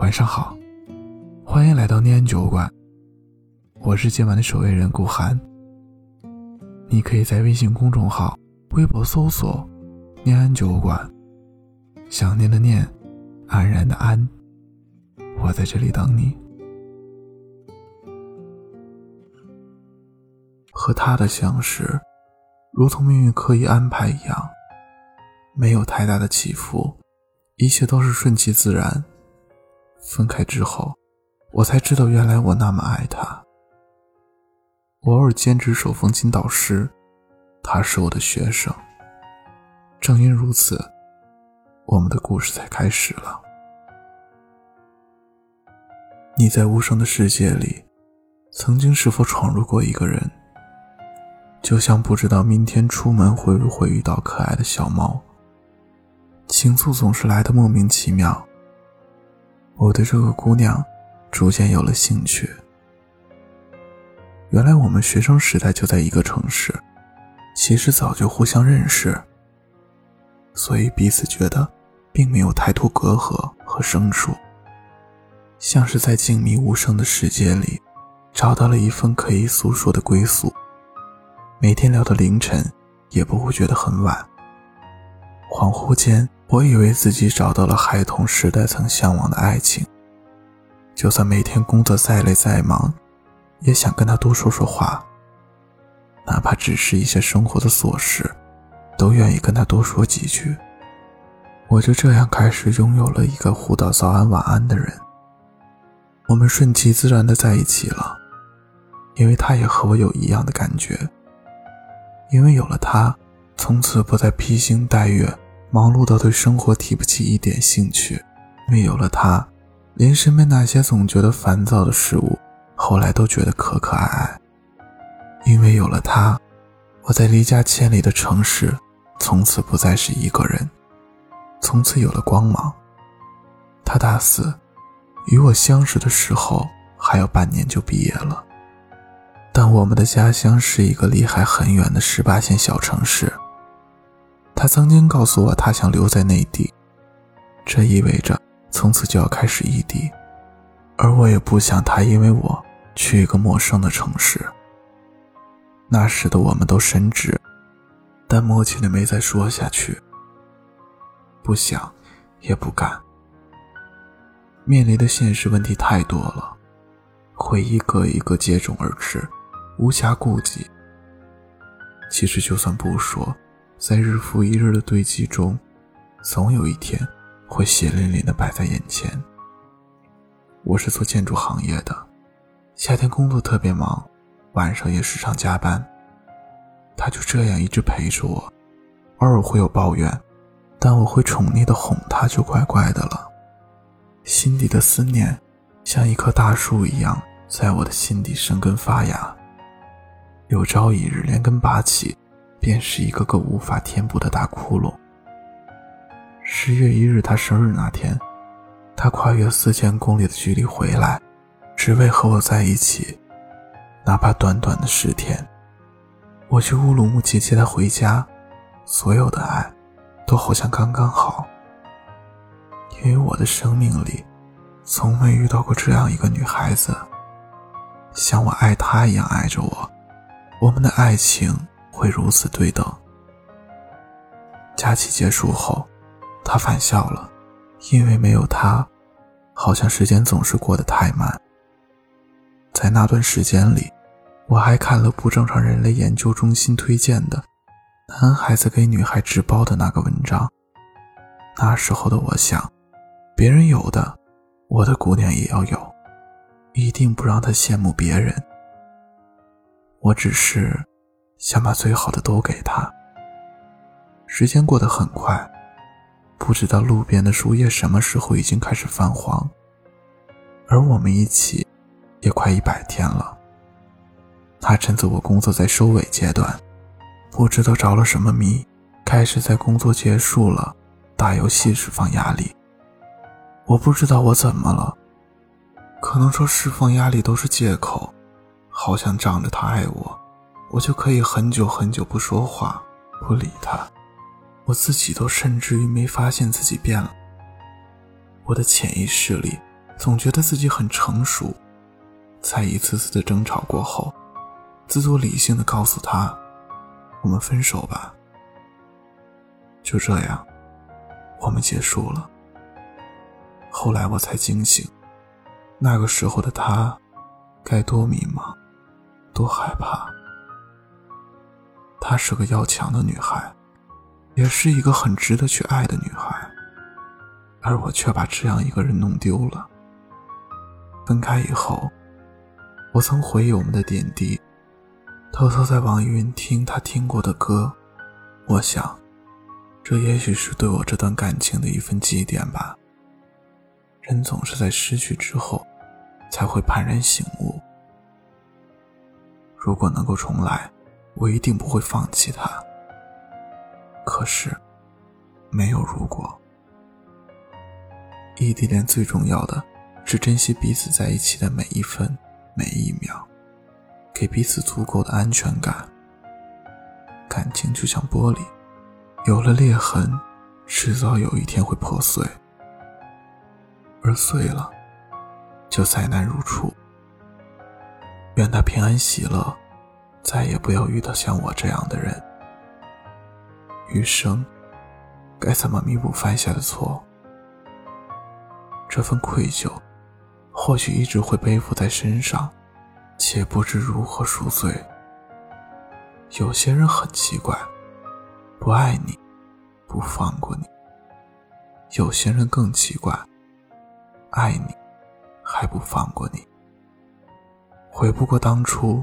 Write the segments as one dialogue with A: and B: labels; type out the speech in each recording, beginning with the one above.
A: 晚上好，欢迎来到念安酒馆，我是今晚的守卫人顾寒。你可以在微信公众号、微博搜索“念安酒馆”，想念的念，安然的安，我在这里等你。和他的相识，如同命运刻意安排一样，没有太大的起伏，一切都是顺其自然。分开之后，我才知道原来我那么爱他。我偶尔兼职手风琴导师，他是我的学生。正因如此，我们的故事才开始了。你在无声的世界里，曾经是否闯入过一个人？就像不知道明天出门会不会遇到可爱的小猫。情愫总是来的莫名其妙。我对这个姑娘逐渐有了兴趣。原来我们学生时代就在一个城市，其实早就互相认识，所以彼此觉得并没有太多隔阂和生疏，像是在静谧无声的世界里找到了一份可以诉说的归宿。每天聊到凌晨，也不会觉得很晚。恍惚间。我以为自己找到了孩童时代曾向往的爱情，就算每天工作再累再忙，也想跟他多说说话。哪怕只是一些生活的琐事，都愿意跟他多说几句。我就这样开始拥有了一个互道早安晚安的人。我们顺其自然的在一起了，因为他也和我有一样的感觉。因为有了他，从此不再披星戴月。忙碌到对生活提不起一点兴趣，因为有了他，连身边那些总觉得烦躁的事物，后来都觉得可可爱爱。因为有了他，我在离家千里的城市，从此不再是一个人，从此有了光芒。他大四，与我相识的时候还有半年就毕业了，但我们的家乡是一个离海很远的十八线小城市。他曾经告诉我，他想留在内地，这意味着从此就要开始异地，而我也不想他因为我去一个陌生的城市。那时的我们都深知，但默契的没再说下去。不想，也不敢。面临的现实问题太多了，会一个一个接踵而至，无暇顾及。其实就算不说。在日复一日的堆积中，总有一天会血淋淋的摆在眼前。我是做建筑行业的，夏天工作特别忙，晚上也时常加班。他就这样一直陪着我，偶尔会有抱怨，但我会宠溺的哄他，就乖乖的了。心底的思念，像一棵大树一样，在我的心底生根发芽。有朝一日连根拔起。便是一个个无法填补的大窟窿。十月一日，他生日那天，他跨越四千公里的距离回来，只为和我在一起，哪怕短短的十天。我去乌鲁木齐接他回家，所有的爱，都好像刚刚好。因为我的生命里，从没遇到过这样一个女孩子，像我爱她一样爱着我，我们的爱情。会如此对等。假期结束后，他返校了，因为没有他，好像时间总是过得太慢。在那段时间里，我还看了不正常人类研究中心推荐的男孩子给女孩纸包的那个文章。那时候的我想，别人有的，我的姑娘也要有，一定不让她羡慕别人。我只是。想把最好的都给他。时间过得很快，不知道路边的树叶什么时候已经开始泛黄，而我们一起也快一百天了。他趁着我工作在收尾阶段，不知道着了什么迷，开始在工作结束了打游戏释放压力。我不知道我怎么了，可能说释放压力都是借口，好像仗着他爱我。我就可以很久很久不说话，不理他，我自己都甚至于没发现自己变了。我的潜意识里总觉得自己很成熟，在一次次的争吵过后，自作理性的告诉他：“我们分手吧。”就这样，我们结束了。后来我才惊醒，那个时候的他，该多迷茫，多害怕。她是个要强的女孩，也是一个很值得去爱的女孩，而我却把这样一个人弄丢了。分开以后，我曾回忆我们的点滴，偷偷在网易云听他听过的歌，我想。这也许是对我这段感情的一份祭奠吧。人总是在失去之后，才会幡然醒悟。如果能够重来，我一定不会放弃他。可是，没有如果。异地恋最重要的是珍惜彼此在一起的每一分每一秒，给彼此足够的安全感。感情就像玻璃。有了裂痕，迟早有一天会破碎，而碎了，就再难如初。愿他平安喜乐，再也不要遇到像我这样的人。余生，该怎么弥补犯下的错？这份愧疚，或许一直会背负在身上，且不知如何赎罪。有些人很奇怪。不爱你，不放过你。有些人更奇怪，爱你，还不放过你。悔不过当初，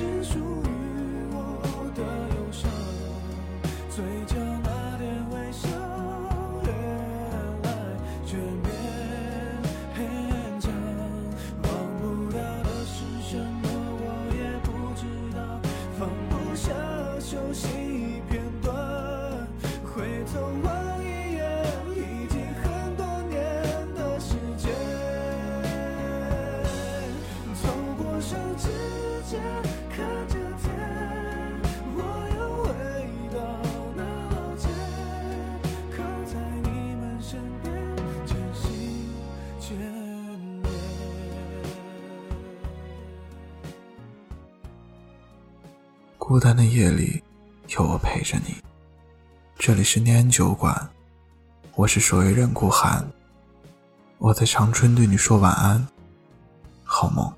A: 是属于我的忧伤，嘴角那点微笑，原来越，勉强，忘不了的是什么，我也不知道，放不下熟悉片段，回头望。孤单的夜里，有我陪着你。这里是念安酒馆，我是守夜人顾寒。我在长春对你说晚安，好梦。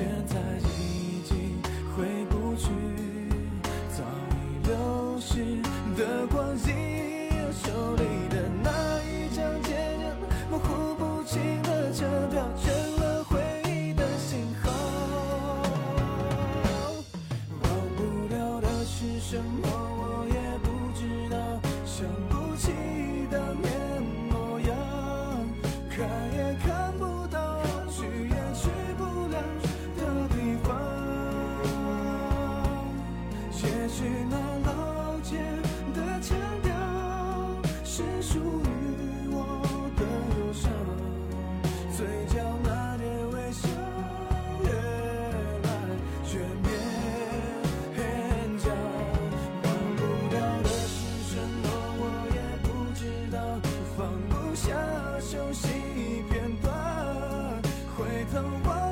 B: 现
A: 在已经回不去早已流逝的光阴手里的那一张借条模糊不清的车票成了回忆的信号。
B: 忘
A: 不掉的是什么？是属于我的忧伤。嘴角那点微笑越来越勉强忘不掉的是什么我也不知道。放不下熟悉片段回头望